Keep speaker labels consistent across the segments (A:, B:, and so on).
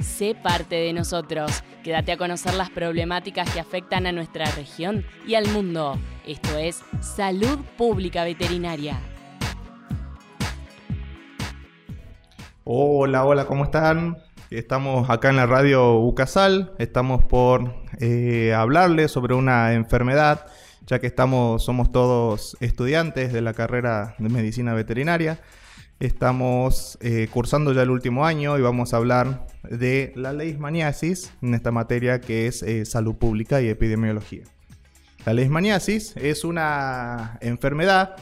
A: sé parte de nosotros. Quédate a conocer las problemáticas que afectan a nuestra región y al mundo. Esto es Salud Pública Veterinaria.
B: Hola, hola, ¿cómo están? Estamos acá en la radio Ucasal, estamos por eh, hablarles sobre una enfermedad, ya que estamos, somos todos estudiantes de la carrera de medicina veterinaria. Estamos eh, cursando ya el último año y vamos a hablar de la leishmaniasis en esta materia que es eh, salud pública y epidemiología. La leishmaniasis es una enfermedad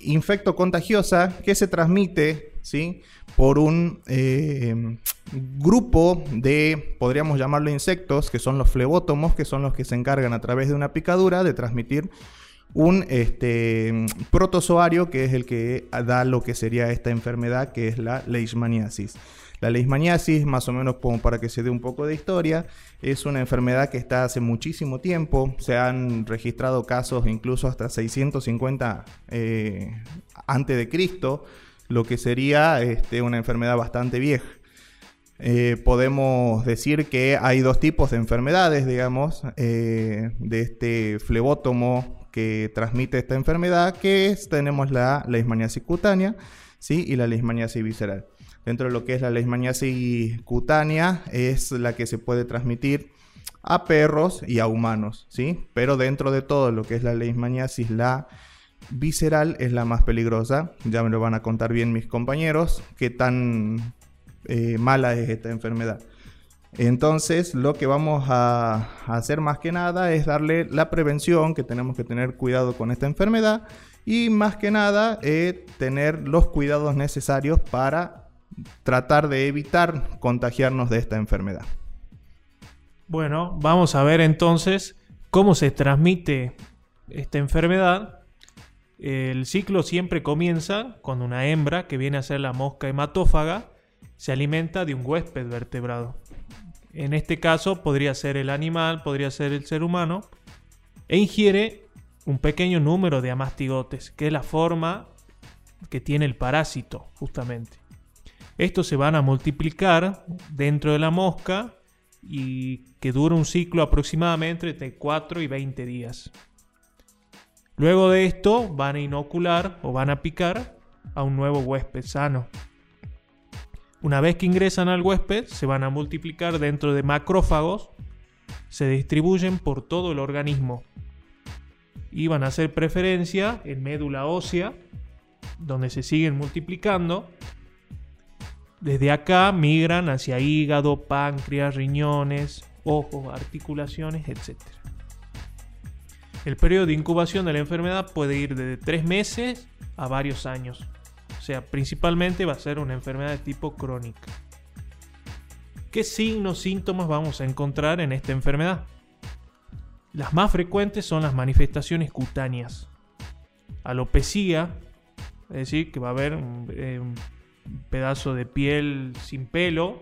B: infecto contagiosa que se transmite ¿sí? por un eh, grupo de, podríamos llamarlo insectos, que son los flebótomos, que son los que se encargan a través de una picadura de transmitir un este, protozoario que es el que da lo que sería esta enfermedad que es la leishmaniasis. La leishmaniasis, más o menos para que se dé un poco de historia, es una enfermedad que está hace muchísimo tiempo. Se han registrado casos incluso hasta 650 eh, de Cristo, lo que sería este, una enfermedad bastante vieja. Eh, podemos decir que hay dos tipos de enfermedades, digamos, eh, de este flebótomo que transmite esta enfermedad, que es, tenemos la leishmaniasis cutánea ¿sí? y la leishmaniasis visceral. Dentro de lo que es la leishmaniasis cutánea es la que se puede transmitir a perros y a humanos, ¿sí? Pero dentro de todo lo que es la leishmaniasis, la visceral es la más peligrosa. Ya me lo van a contar bien mis compañeros qué tan eh, mala es esta enfermedad. Entonces, lo que vamos a hacer más que nada es darle la prevención, que tenemos que tener cuidado con esta enfermedad y más que nada eh, tener los cuidados necesarios para tratar de evitar contagiarnos de esta enfermedad.
C: Bueno, vamos a ver entonces cómo se transmite esta enfermedad. El ciclo siempre comienza con una hembra que viene a ser la mosca hematófaga, se alimenta de un huésped vertebrado. En este caso podría ser el animal, podría ser el ser humano, e ingiere un pequeño número de amastigotes, que es la forma que tiene el parásito, justamente. Estos se van a multiplicar dentro de la mosca y que dura un ciclo aproximadamente entre 4 y 20 días. Luego de esto van a inocular o van a picar a un nuevo huésped sano. Una vez que ingresan al huésped, se van a multiplicar dentro de macrófagos, se distribuyen por todo el organismo y van a hacer preferencia en médula ósea, donde se siguen multiplicando. Desde acá migran hacia hígado, páncreas, riñones, ojos, articulaciones, etc. El periodo de incubación de la enfermedad puede ir desde 3 meses a varios años. O sea, principalmente va a ser una enfermedad de tipo crónica. ¿Qué signos, síntomas vamos a encontrar en esta enfermedad? Las más frecuentes son las manifestaciones cutáneas. Alopecia, es decir, que va a haber un, eh, pedazo de piel sin pelo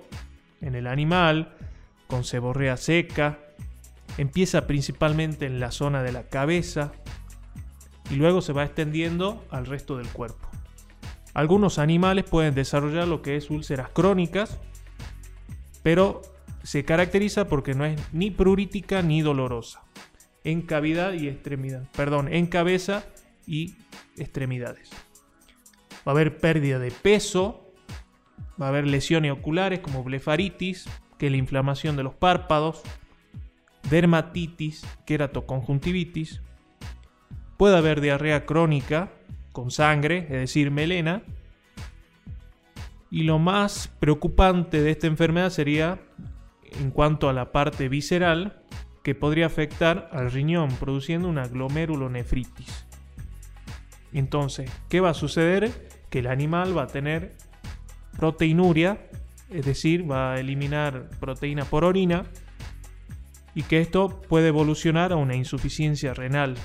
C: en el animal, con seborrea seca. Empieza principalmente en la zona de la cabeza y luego se va extendiendo al resto del cuerpo. Algunos animales pueden desarrollar lo que es úlceras crónicas, pero se caracteriza porque no es ni prurítica ni dolorosa. En cavidad y extremidad. Perdón, en cabeza y extremidades. Va a haber pérdida de peso, va a haber lesiones oculares como blefaritis, que es la inflamación de los párpados, dermatitis, queratoconjuntivitis. Puede haber diarrea crónica, con sangre, es decir, melena. Y lo más preocupante de esta enfermedad sería en cuanto a la parte visceral, que podría afectar al riñón, produciendo una glomerulonefritis. Entonces, ¿qué va a suceder? Que el animal va a tener proteinuria, es decir, va a eliminar proteína por orina, y que esto puede evolucionar a una insuficiencia renal,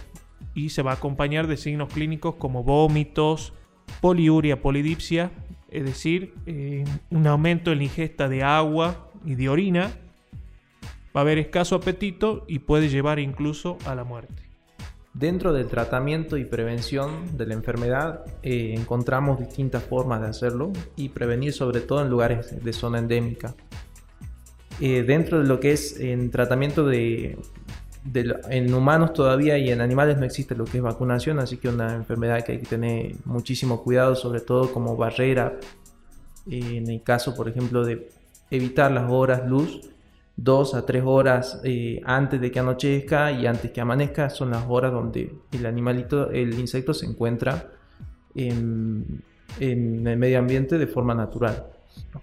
C: y se va a acompañar de signos clínicos como vómitos, poliuria, polidipsia, es decir, eh, un aumento en la ingesta de agua y de orina. Va a haber escaso apetito y puede llevar incluso a la muerte.
D: Dentro del tratamiento y prevención de la enfermedad eh, encontramos distintas formas de hacerlo y prevenir sobre todo en lugares de zona endémica. eh, dentro de lo que es en tratamiento de, en humanos todavía y en animales no existe lo que es vacunación, así que una enfermedad que hay que tener muchísimo cuidado, sobre todo como barrera, eh, en el caso, por ejemplo, de evitar las horas luz, dos a tres horas eh, antes de que anochezca y antes que amanezca, son las horas donde el animalito, el insecto se encuentra en el medio ambiente de forma natural.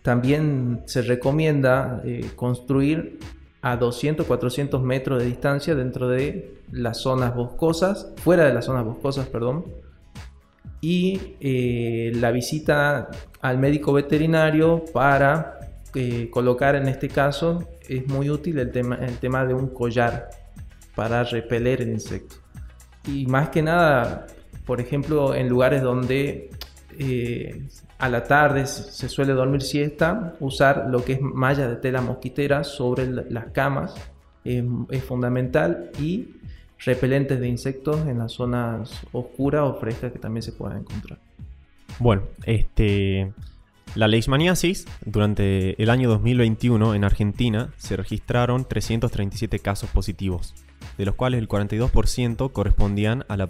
D: También se recomienda eh, construir a 200, 400 metros de distancia dentro de las zonas boscosas, fuera de las zonas boscosas, perdón. Y eh, la visita al médico veterinario para eh, colocar en este caso es muy útil el tema, el tema de un collar para repeler el insecto. Y más que nada, por ejemplo, en lugares donde a la tarde se suele dormir siesta, usar lo que es malla de tela mosquitera sobre las camas es, fundamental y repelentes de insectos en las zonas oscuras o frescas que también se puedan encontrar.
E: Bueno, este, la leishmaniasis, durante el año 2021 en Argentina se registraron 337 casos positivos, de los cuales el 42% correspondían a la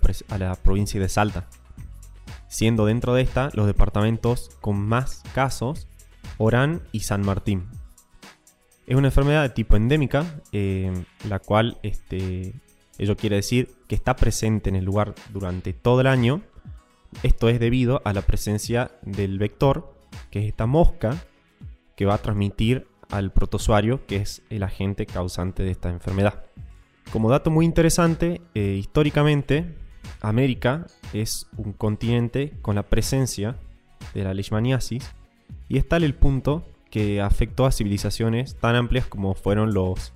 E: provincia de Salta siendo dentro de esta los departamentos con más casos Orán y San Martín. Es una enfermedad de tipo endémica, eh, la cual este, ello quiere decir que está presente en el lugar durante todo el año. Esto es debido a la presencia del vector, que es esta mosca que va a transmitir al protozoario, que es el agente causante de esta enfermedad. Como dato muy interesante, eh, históricamente América es un continente con la presencia de la leishmaniasis y es tal el punto que afectó a civilizaciones tan amplias como fueron los,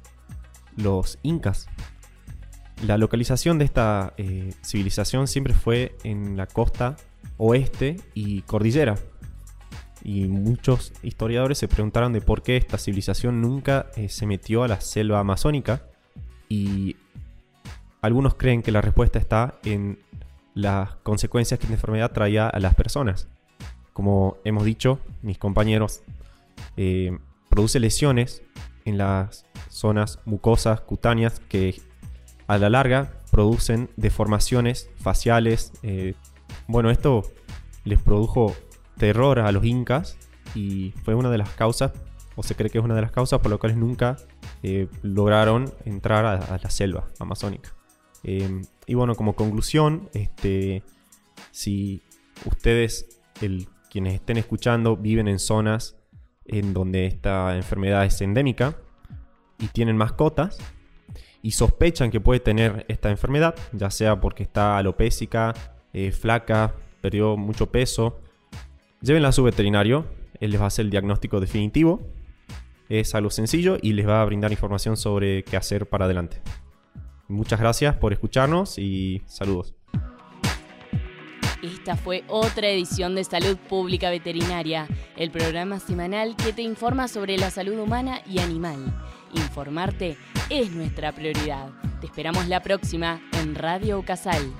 E: incas. La localización de esta eh, civilización siempre fue en la costa oeste y cordillera. Y muchos historiadores se preguntaron de por qué esta civilización nunca eh, se metió a la selva amazónica. Y algunos creen que la respuesta está en las consecuencias que la enfermedad traía a las personas. Como hemos dicho, mis compañeros, eh, produce lesiones en las zonas mucosas, cutáneas, que a la larga producen deformaciones faciales. Eh, bueno, esto les produjo terror a los incas y fue una de las causas, o se cree que es una de las causas por las cuales nunca eh, lograron entrar a la selva amazónica. Em, y bueno, como conclusión, este, si ustedes, quienes estén escuchando, viven en zonas en donde esta enfermedad es endémica y tienen mascotas y sospechan que puede tener esta enfermedad, ya sea porque está alopésica, eh, flaca, perdió mucho peso, llévenla a su veterinario, él les va a hacer el diagnóstico definitivo. Es algo sencillo y les va a brindar información sobre qué hacer para adelante. Muchas gracias por escucharnos y saludos.
A: Esta fue otra edición de Salud Pública Veterinaria, el programa semanal que te informa sobre la salud humana y animal. Informarte es nuestra prioridad. Te esperamos la próxima en Radio Casal.